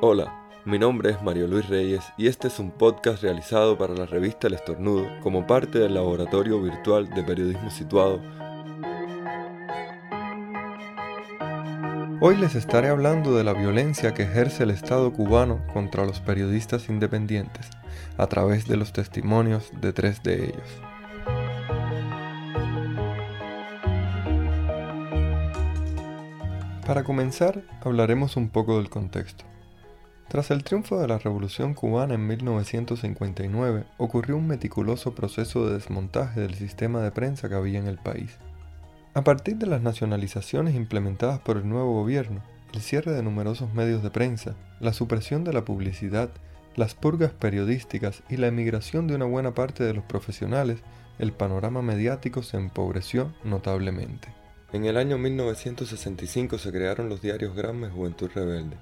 Hola, mi nombre es Mario Luis Reyes y este es un podcast realizado para la revista El Estornudo como parte del laboratorio virtual de periodismo situado. Hoy les estaré hablando de la violencia que ejerce el Estado cubano contra los periodistas independientes a través de los testimonios de tres de ellos. Para comenzar, hablaremos un poco del contexto. Tras el triunfo de la Revolución cubana en 1959, ocurrió un meticuloso proceso de desmontaje del sistema de prensa que había en el país. A partir de las nacionalizaciones implementadas por el nuevo gobierno, el cierre de numerosos medios de prensa, la supresión de la publicidad, las purgas periodísticas y la emigración de una buena parte de los profesionales, el panorama mediático se empobreció notablemente. En el año 1965 se crearon los diarios Granma Juventud Rebelde,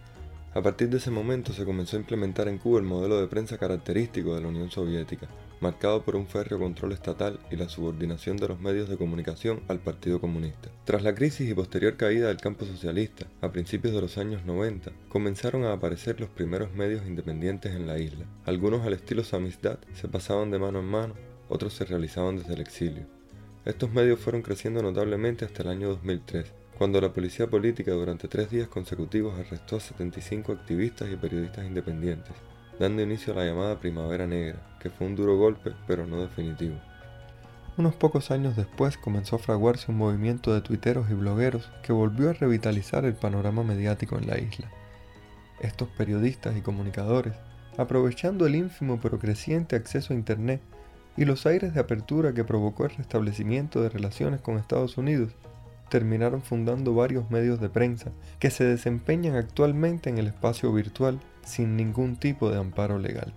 a partir de ese momento se comenzó a implementar en Cuba el modelo de prensa característico de la Unión Soviética, marcado por un férreo control estatal y la subordinación de los medios de comunicación al Partido Comunista. Tras la crisis y posterior caída del campo socialista, a principios de los años 90, comenzaron a aparecer los primeros medios independientes en la isla. Algunos al estilo Samizdat se pasaban de mano en mano, otros se realizaban desde el exilio. Estos medios fueron creciendo notablemente hasta el año 2003, cuando la policía política durante tres días consecutivos arrestó a 75 activistas y periodistas independientes, dando inicio a la llamada Primavera Negra, que fue un duro golpe pero no definitivo. Unos pocos años después comenzó a fraguarse un movimiento de tuiteros y blogueros que volvió a revitalizar el panorama mediático en la isla. Estos periodistas y comunicadores, aprovechando el ínfimo pero creciente acceso a Internet y los aires de apertura que provocó el restablecimiento de relaciones con Estados Unidos, terminaron fundando varios medios de prensa que se desempeñan actualmente en el espacio virtual sin ningún tipo de amparo legal.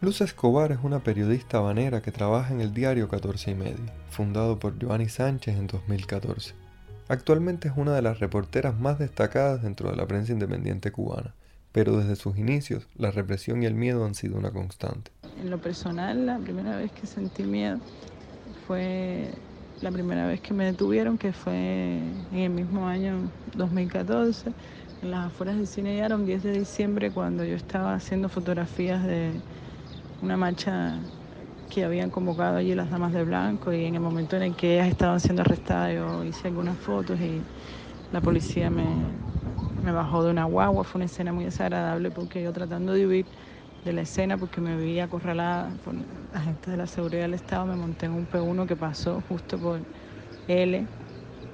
Luz Escobar es una periodista habanera que trabaja en el diario 14 y medio, fundado por Giovanni Sánchez en 2014. Actualmente es una de las reporteras más destacadas dentro de la prensa independiente cubana, pero desde sus inicios la represión y el miedo han sido una constante. En lo personal, la primera vez que sentí miedo fue la primera vez que me detuvieron, que fue en el mismo año 2014, en las afueras del Cine Yaron, 10 de diciembre, cuando yo estaba haciendo fotografías de una marcha que habían convocado allí las damas de blanco y en el momento en el que ellas estaban siendo arrestadas yo hice algunas fotos y la policía me, me bajó de una guagua, fue una escena muy desagradable porque yo tratando de huir de la escena porque me vi acorralada por agentes de la seguridad del Estado, me monté en un P1 que pasó justo por L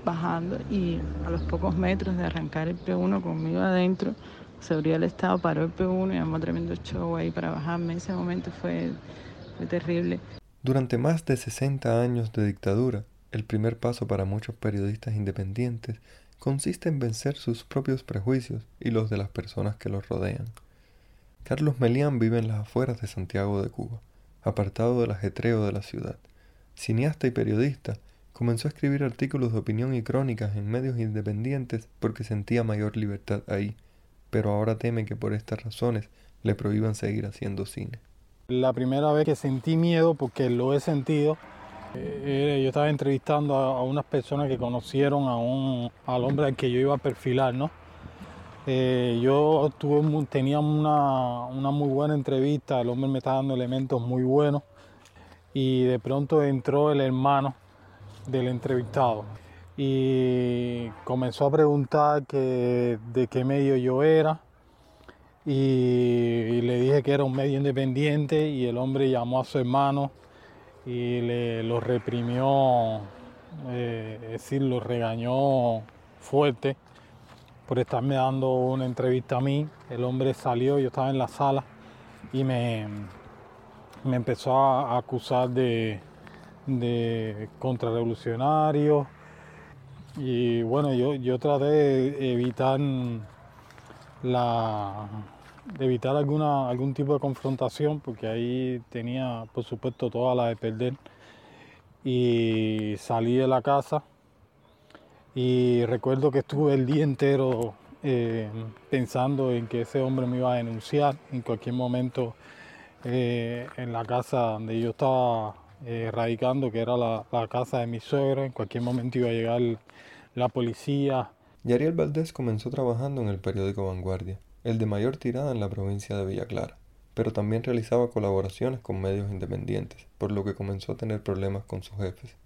bajando y a los pocos metros de arrancar el P1 conmigo adentro, seguridad del Estado paró el P1 y armó tremendo show ahí para bajarme. Ese momento fue, fue terrible. Durante más de 60 años de dictadura, el primer paso para muchos periodistas independientes consiste en vencer sus propios prejuicios y los de las personas que los rodean. Carlos Melián vive en las afueras de Santiago de Cuba, apartado del ajetreo de la ciudad. Cineasta y periodista, comenzó a escribir artículos de opinión y crónicas en medios independientes porque sentía mayor libertad ahí, pero ahora teme que por estas razones le prohíban seguir haciendo cine. La primera vez que sentí miedo, porque lo he sentido, eh, yo estaba entrevistando a, unas personas que conocieron a un, al hombre al que yo iba a perfilar, ¿no? Eh, yo tenía una, muy buena entrevista, el hombre me estaba dando elementos muy buenos y de pronto entró el hermano del entrevistado y comenzó a preguntar de qué medio yo era y, le dije que era un medio independiente y el hombre llamó a su hermano y le, lo reprimió, eh, es decir, lo regañó fuerte por estarme dando una entrevista a mí. El hombre salió, yo estaba en la sala y me, me empezó a acusar de, de contrarrevolucionario. Y bueno, yo, yo traté de evitar la evitar alguna, algún tipo de confrontación, porque ahí tenía, por supuesto, toda la de perder. Y salí de la casa y recuerdo que estuve el día entero eh, pensando en que ese hombre me iba a denunciar en cualquier momento eh, en la casa donde yo estaba eh, radicando, que era la, casa de mi suegro. En cualquier momento iba a llegar la policía Yariel Valdés comenzó trabajando en el periódico Vanguardia, el de mayor tirada en la provincia de Villa Clara, pero también realizaba colaboraciones con medios independientes, por lo que comenzó a tener problemas con sus jefes.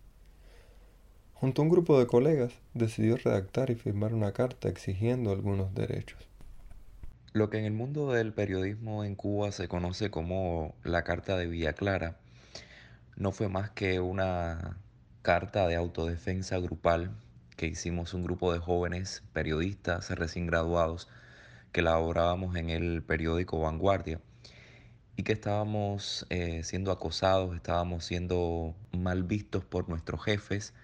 Junto a un grupo de colegas, decidió redactar y firmar una carta exigiendo algunos derechos. Lo que en el mundo del periodismo en Cuba se conoce como la Carta de Villa Clara no fue más que una carta de autodefensa grupal que hicimos un grupo de jóvenes periodistas recién graduados que laborábamos en el periódico Vanguardia y que estábamos eh, siendo acosados, estábamos siendo mal vistos por nuestros jefes,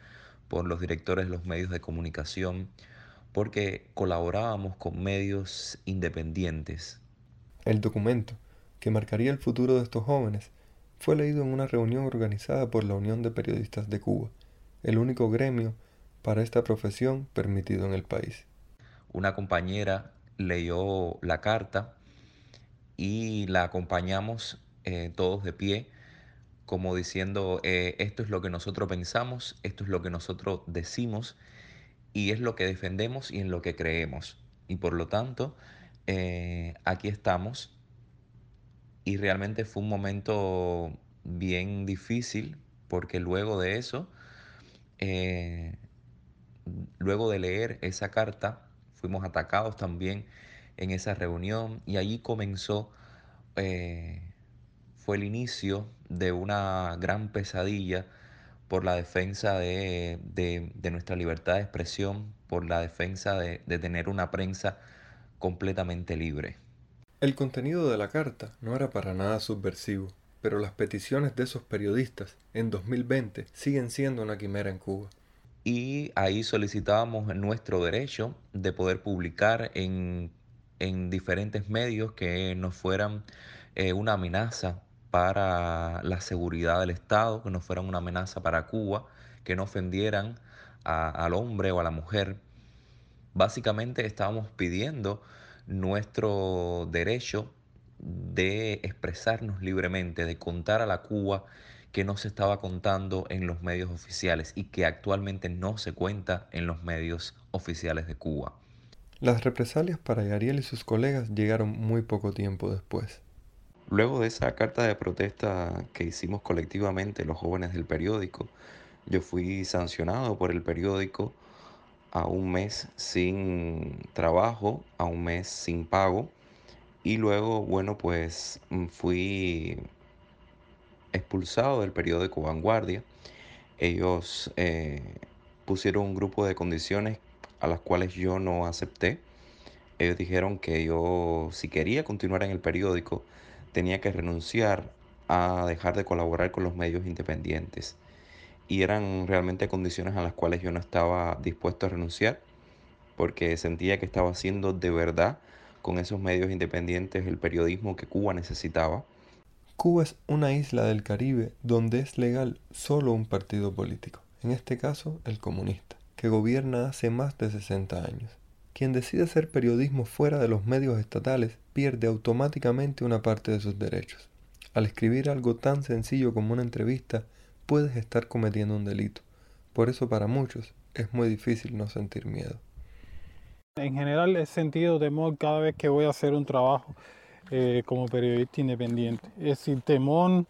por los directores de los medios de comunicación, porque colaborábamos con medios independientes. El documento, que marcaría el futuro de estos jóvenes, fue leído en una reunión organizada por la Unión de Periodistas de Cuba, el único gremio para esta profesión permitido en el país. Una compañera leyó la carta y la acompañamos eh, todos de pie, como diciendo, eh, esto es lo que nosotros pensamos, esto es lo que nosotros decimos y es lo que defendemos y en lo que creemos. Y por lo tanto, eh, aquí estamos y realmente fue un momento bien difícil porque luego de eso, eh, luego de leer esa carta, fuimos atacados también en esa reunión y allí comenzó, eh, fue el inicio de una gran pesadilla por la defensa de, nuestra libertad de expresión, por la defensa de tener una prensa completamente libre. El contenido de la carta no era para nada subversivo, pero las peticiones de esos periodistas en 2020 siguen siendo una quimera en Cuba. Y ahí solicitábamos nuestro derecho de poder publicar en, diferentes medios que no fueran eh, una amenaza para la seguridad del Estado, que no fueran una amenaza para Cuba, que no ofendieran al hombre o a la mujer. Básicamente estábamos pidiendo nuestro derecho de expresarnos libremente, de contar a la Cuba que no se estaba contando en los medios oficiales y que actualmente no se cuenta en los medios oficiales de Cuba. Las represalias para Yariel y sus colegas llegaron muy poco tiempo después. Luego de esa carta de protesta que hicimos colectivamente los jóvenes del periódico, yo fui sancionado por el periódico a un mes sin trabajo, a un mes sin pago. Y luego, bueno, pues mm, fui expulsado del periódico Vanguardia. Ellos eh, pusieron un grupo de condiciones a las cuales yo no acepté. Ellos dijeron que yo, si quería continuar en el periódico, tenía que renunciar a dejar de colaborar con los medios independientes y eran realmente condiciones a las cuales yo no estaba dispuesto a renunciar porque sentía que estaba haciendo de verdad con esos medios independientes el periodismo que Cuba necesitaba. Cuba es una isla del Caribe donde es legal solo un partido político, en este caso el comunista, que gobierna hace más de 60 años. Quien decide hacer periodismo fuera de los medios estatales pierde automáticamente una parte de sus derechos. Al escribir algo tan sencillo como una entrevista, puedes estar cometiendo un delito. Por eso para muchos es muy difícil no sentir miedo. En general he sentido temor cada vez que voy a hacer un trabajo eh, como periodista independiente. Es decir, temor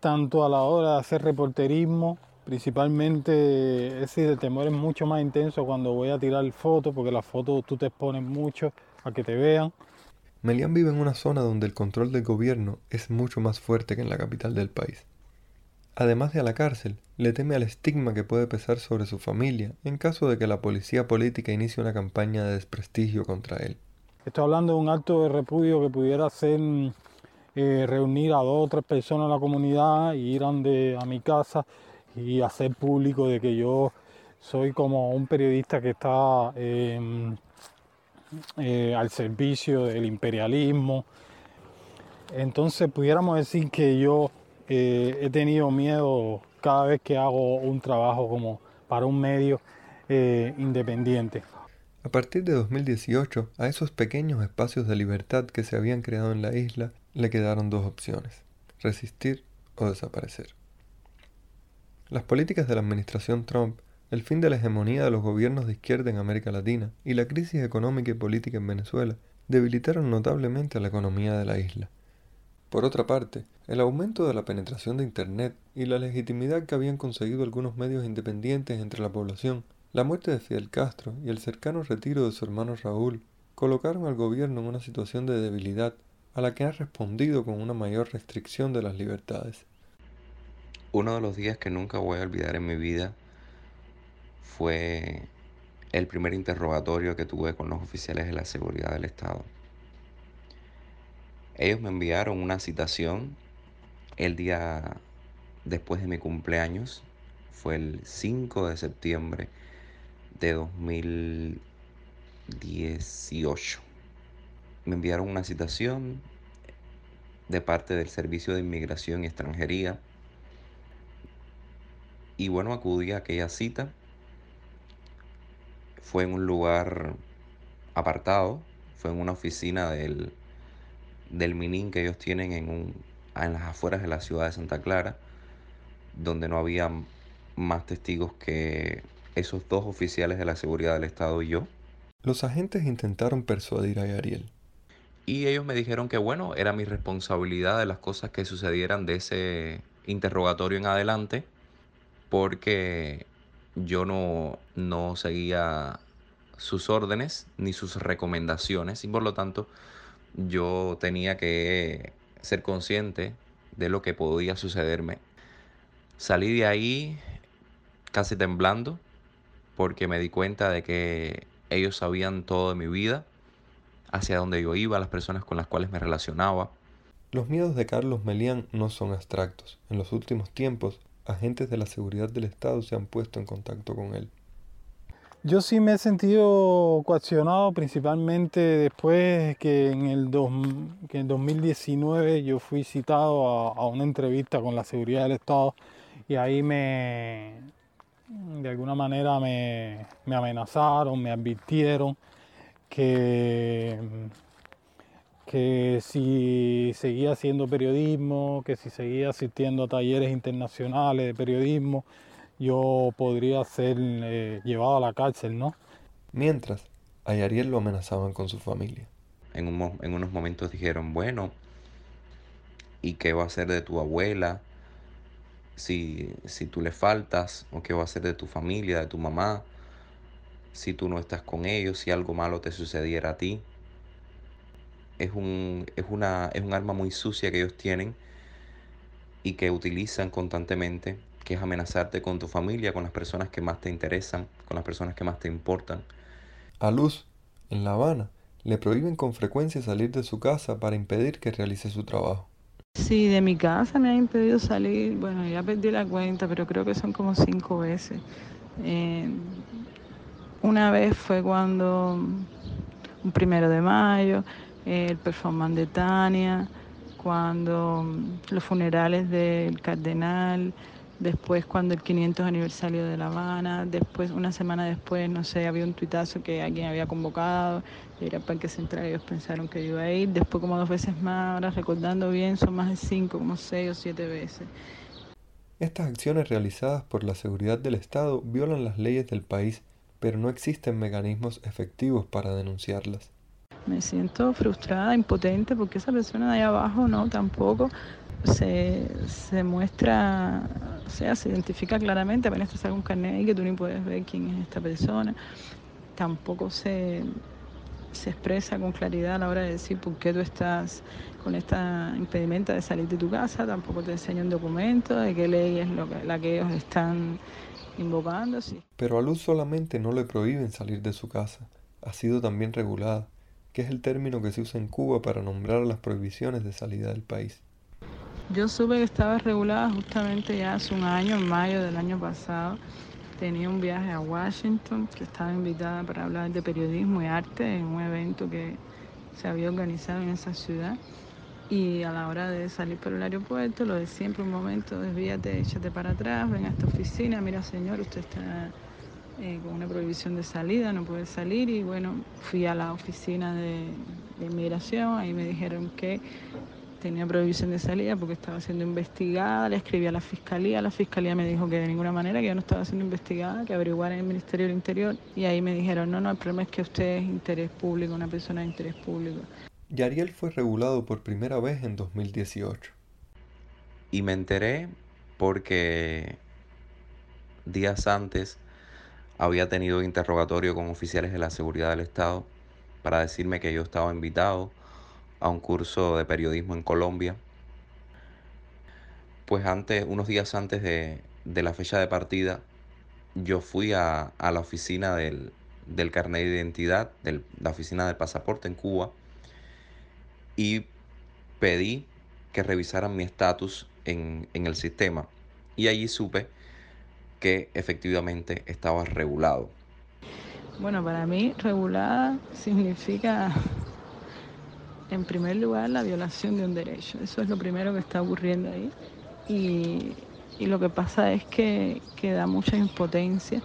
tanto a la hora de hacer reporterismo, principalmente, es decir, el temor es mucho más intenso cuando voy a tirar fotos, porque las fotos tú te expones mucho a que te vean. Melian vive en una zona donde el control del gobierno es mucho más fuerte que en la capital del país. Además de a la cárcel, le teme al estigma que puede pesar sobre su familia en caso de que la policía política inicie una campaña de desprestigio contra él. Estoy hablando de un acto de repudio que pudiera ser eh, reunir a dos o tres personas en la comunidad y ir a mi casa y hacer público de que yo soy como un periodista que está em, eh, al servicio del imperialismo. Entonces pudiéramos decir que yo eh, he tenido miedo cada vez que hago un trabajo como para un medio eh, independiente. A partir de 2018, a esos pequeños espacios de libertad que se habían creado en la isla le quedaron dos opciones, resistir o desaparecer. Las políticas de la administración Trump el fin de la hegemonía de los gobiernos de izquierda en América Latina y la crisis económica y política en Venezuela debilitaron notablemente a la economía de la isla. Por otra parte, el aumento de la penetración de Internet y la legitimidad que habían conseguido algunos medios independientes entre la población, la muerte de Fidel Castro y el cercano retiro de su hermano Raúl colocaron al gobierno en una situación de debilidad a la que ha respondido con una mayor restricción de las libertades. Uno de los días que nunca voy a olvidar en mi vida fue el primer interrogatorio que tuve con los oficiales de la seguridad del Estado. Ellos me enviaron una citación el día después de mi cumpleaños, fue el 5 de septiembre de 2018. Me enviaron una citación de parte del Servicio de Inmigración y Extranjería. Y bueno, acudí a aquella cita. Fue en un lugar apartado, fue en una oficina del del Minin que ellos tienen en, un, en las afueras de la ciudad de Santa Clara, donde no había más testigos que esos dos oficiales de la seguridad del Estado y yo. Los agentes intentaron persuadir a Ariel. Y ellos me dijeron que bueno, era mi responsabilidad de las cosas que sucedieran de ese interrogatorio en adelante, porque yo no, no seguía sus órdenes ni sus recomendaciones y por lo tanto yo tenía que ser consciente de lo que podía sucederme. Salí de ahí casi temblando porque me di cuenta de que ellos sabían todo de mi vida, hacia dónde yo iba, las personas con las cuales me relacionaba. Los miedos de Carlos Melián no son abstractos. En los últimos tiempos, agentes de la seguridad del Estado se han puesto en contacto con él. Yo sí me he sentido coaccionado principalmente después que en el, que en 2019 yo fui citado a, una entrevista con la seguridad del Estado y ahí me, de alguna manera me amenazaron, me advirtieron que, que si seguía haciendo periodismo, que si seguía asistiendo a talleres internacionales de periodismo, yo podría ser eh, llevado a la cárcel, ¿no? Mientras, a Yariel lo amenazaban con su familia. En, en unos momentos dijeron, bueno, ¿y qué va a hacer de tu abuela si, si tú le faltas? ¿O qué va a hacer de tu familia, de tu mamá? Si tú no estás con ellos, si algo malo te sucediera a ti. Es un, es, una, es un arma muy sucia que ellos tienen y que utilizan constantemente que es amenazarte con tu familia, con las personas que más te interesan, con las personas que más te importan. A Luz, en La Habana, le prohíben con frecuencia salir de su casa para impedir que realice su trabajo. Sí, de mi casa me ha impedido salir, bueno, ya perdí la cuenta, pero creo que son como cinco veces. Eh, una vez fue cuando, un primero de mayo, el performance de Tania, cuando los funerales del cardenal, después cuando el 500 aniversario de La Habana, después una semana después, no sé, había un tuitazo que alguien había convocado, era para que Central, ellos pensaron que iba a ir, después como dos veces más, ahora recordando bien, son más de cinco, como seis o siete veces. Estas acciones realizadas por la seguridad del Estado violan las leyes del país, pero no existen mecanismos efectivos para denunciarlas. Me siento frustrada, impotente, porque esa persona de ahí abajo no, tampoco se, se muestra, o sea, se identifica claramente, apenas te saca un carnet ahí que tú ni puedes ver quién es esta persona. Tampoco se, se expresa con claridad a la hora de decir por qué tú estás con esta impedimenta de salir de tu casa, tampoco te enseña un documento de qué ley es lo la que ellos están invocando. Sí. Pero a Luz solamente no le prohíben salir de su casa, ha sido también regulada, que es el término que se usa en Cuba para nombrar las prohibiciones de salida del país. Yo supe que estaba regulada justamente ya hace un año, en mayo del año pasado. Tenía un viaje a Washington, que estaba invitada para hablar de periodismo y arte en un evento que se había organizado en esa ciudad. Y a la hora de salir por el aeropuerto, lo de siempre, un momento, desvíate, échate para atrás, ven a esta oficina, mira señor, usted está eh, con una prohibición de salida, no puede salir. Y bueno, fui a la oficina de, de inmigración, ahí me dijeron que tenía prohibición de salida porque estaba siendo investigada, le escribí a la fiscalía, la fiscalía me dijo que de ninguna manera, que yo no estaba siendo investigada, que averiguara en el Ministerio del Interior y ahí me dijeron, no, no, el problema es que usted es interés público, una persona de interés público. Yariel fue regulado por primera vez en 2018. Y me enteré porque días antes había tenido interrogatorio con oficiales de la seguridad del Estado para decirme que yo estaba invitado a un curso de periodismo en Colombia. Pues antes, unos días antes de, la fecha de partida, yo fui a, la oficina del, carnet de identidad, de la oficina del pasaporte en Cuba, y pedí que revisaran mi estatus en, en el sistema. Y allí supe que efectivamente estaba regulado. Bueno, para mí regulada significa en primer lugar, la violación de un derecho. Eso es lo primero que está ocurriendo ahí. Y, lo que pasa es que, que, da mucha impotencia,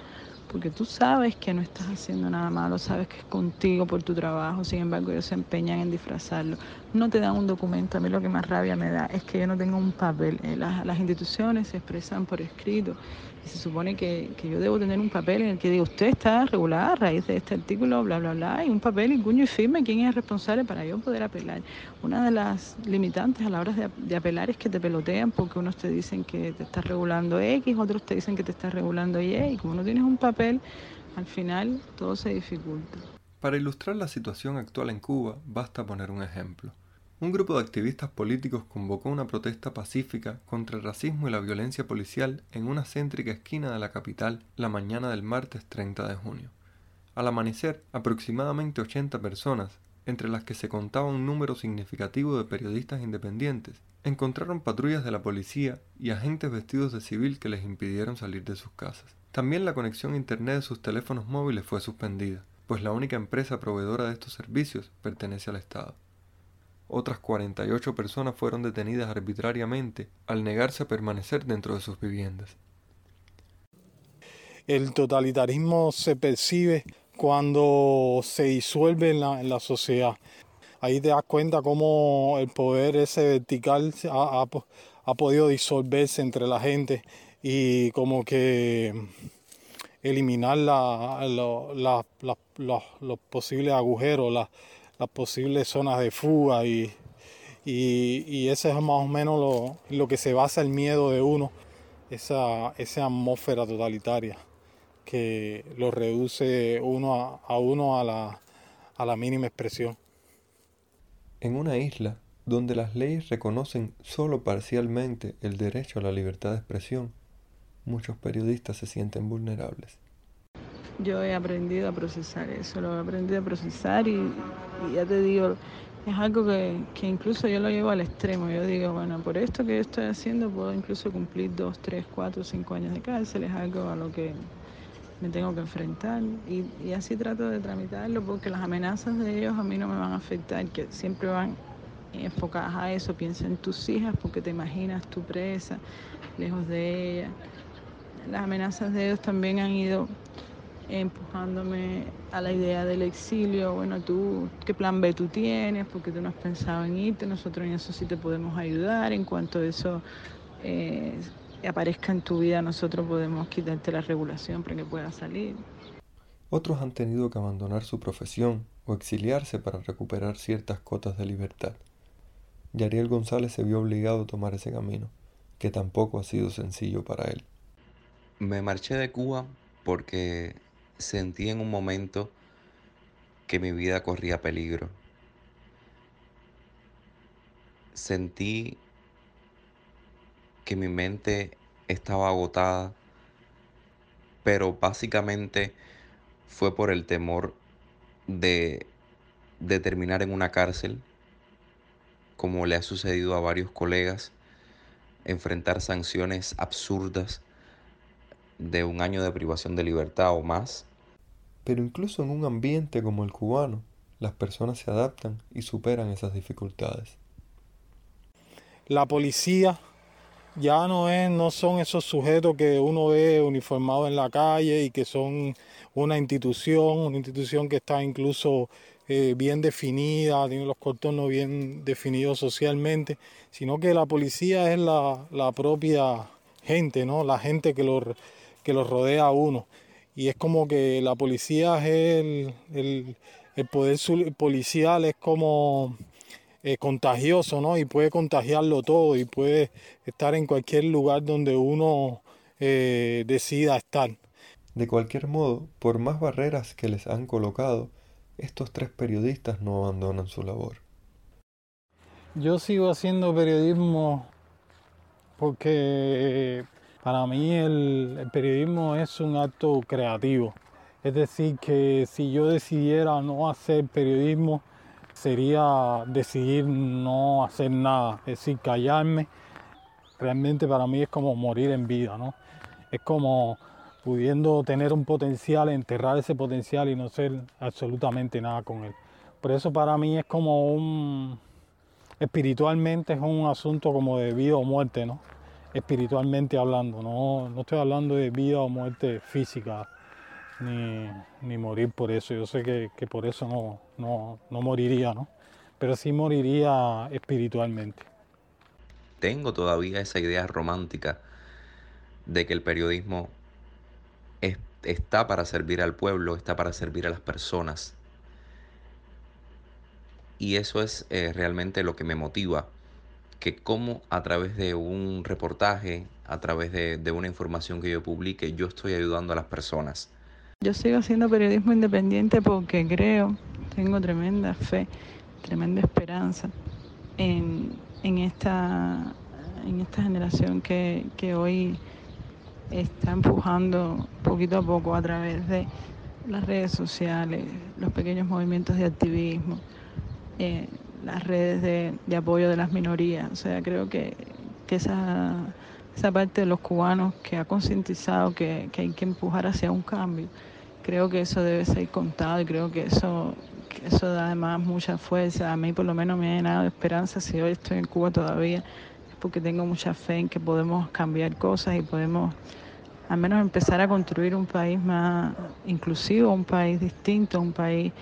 porque tú sabes que no estás haciendo nada malo, sabes que es contigo por tu trabajo, sin embargo ellos se empeñan en disfrazarlo. No te dan un documento, a mí lo que más rabia me da es que yo no tengo un papel. Eh, las, las instituciones se expresan por escrito se supone que, yo debo tener un papel en el que diga usted está regulada a raíz de este artículo, bla, bla, bla, y un papel y cuño y firme quién es responsable para yo poder apelar. Una de las limitantes a la hora de, apelar es que te pelotean porque unos te dicen que te estás regulando X, otros te dicen que te estás regulando Y, y como no tienes un papel, al final todo se dificulta. Para ilustrar la situación actual en Cuba, basta poner un ejemplo. Un grupo de activistas políticos convocó una protesta pacífica contra el racismo y la violencia policial en una céntrica esquina de la capital la mañana del martes 30 de junio. Al amanecer, aproximadamente 80 personas, entre las que se contaba un número significativo de periodistas independientes, encontraron patrullas de la policía y agentes vestidos de civil que les impidieron salir de sus casas. También la conexión a Internet de sus teléfonos móviles fue suspendida, pues la única empresa proveedora de estos servicios pertenece al Estado. Otras 48 personas fueron detenidas arbitrariamente al negarse a permanecer dentro de sus viviendas. El totalitarismo se percibe cuando se disuelve en la, sociedad. Ahí te das cuenta cómo el poder ese vertical ha, podido disolverse entre la gente y como que eliminar los posibles agujeros, las posibles zonas de fuga y, y, ese es más o menos lo, lo, que se basa el miedo de uno, esa, esa atmósfera totalitaria que lo reduce uno a, uno a la, a la mínima expresión. En una isla donde las leyes reconocen solo parcialmente el derecho a la libertad de expresión, muchos periodistas se sienten vulnerables. Yo he aprendido a procesar eso, lo he aprendido a procesar y, ya te digo, es algo que, que, incluso yo lo llevo al extremo. Yo digo, bueno, por esto que yo estoy haciendo puedo incluso cumplir dos, tres, cuatro, cinco años de cárcel, es algo a lo que me tengo que enfrentar y, y así trato de tramitarlo porque las amenazas de ellos a mí no me van a afectar, que siempre van enfocadas a eso, piensa en tus hijas porque te imaginas tu presa, lejos de ellas. Las amenazas de ellos también han ido empujándome a la idea del exilio. Bueno, tú, ¿qué plan B tú tienes? Porque tú no has pensado en irte, nosotros en eso sí te podemos ayudar. En cuanto eso eh, aparezca en tu vida, nosotros podemos quitarte la regulación para que puedas salir. Otros han tenido que abandonar su profesión o exiliarse para recuperar ciertas cotas de libertad. Yariel González se vio obligado a tomar ese camino, que tampoco ha sido sencillo para él. Me marché de Cuba porque sentí en un momento que mi vida corría peligro. Sentí que mi mente estaba agotada, pero básicamente fue por el temor de, terminar en una cárcel, como le ha sucedido a varios colegas, enfrentar sanciones absurdas de un año de privación de libertad o más. Pero incluso en un ambiente como el cubano, las personas se adaptan y superan esas dificultades. La policía ya no es, no son esos sujetos que uno ve uniformados en la calle y que son una institución, una institución que está incluso eh, bien definida, tiene los contornos bien definidos socialmente, sino que la policía es la, propia gente, ¿no? La gente que lo, que lo rodea a uno. Y es como que la policía es el, el, poder policial es como eh, contagioso, ¿no? Y puede contagiarlo todo y puede estar en cualquier lugar donde uno eh, decida estar. De cualquier modo, por más barreras que les han colocado, estos tres periodistas no abandonan su labor. Yo sigo haciendo periodismo porque para mí el, periodismo es un acto creativo. Es decir, que si yo decidiera no hacer periodismo, sería decidir no hacer nada, es decir, callarme. Realmente para mí es como morir en vida, ¿no? Es como pudiendo tener un potencial, enterrar ese potencial y no hacer absolutamente nada con él. Por eso para mí es como un, espiritualmente es un asunto como de vida o muerte, ¿no? Espiritualmente hablando, no, no estoy hablando de vida o muerte física, ni, morir por eso. Yo sé que, por eso no, no, no moriría, ¿no? Pero sí moriría espiritualmente. Tengo todavía esa idea romántica de que el periodismo está para servir al pueblo, está para servir a las personas. Y eso es eh, realmente lo que me motiva, que como a través de un reportaje, a través de, de una información que yo publique, yo estoy ayudando a las personas. Yo sigo haciendo periodismo independiente porque creo, tengo tremenda fe, tremenda esperanza en, en, esta, en esta generación que, que hoy está empujando poquito a poco a través de las redes sociales, los pequeños movimientos de activismo, eh, las redes de, apoyo de las minorías. O sea, creo que, esa, esa, parte de los cubanos que ha concientizado que, hay que empujar hacia un cambio, creo que eso debe ser contado y creo que eso, que eso da además mucha fuerza. A mí por lo menos me ha llenado de esperanza si hoy estoy en Cuba todavía, es porque tengo mucha fe en que podemos cambiar cosas y podemos al menos empezar a construir un país más inclusivo, un país distinto, un país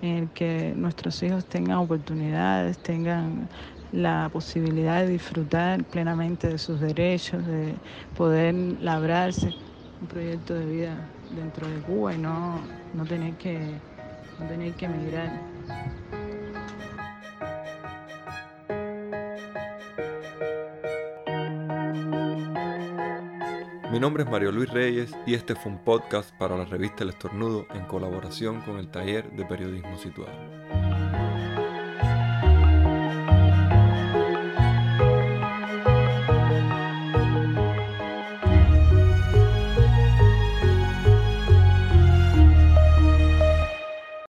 en el que nuestros hijos tengan oportunidades, tengan la posibilidad de disfrutar plenamente de sus derechos, de poder labrarse un proyecto de vida dentro de Cuba y no, no tener que no tener que emigrar. Mi nombre es Mario Luis Reyes y este fue un podcast para la revista El Estornudo en colaboración con el taller de periodismo situado.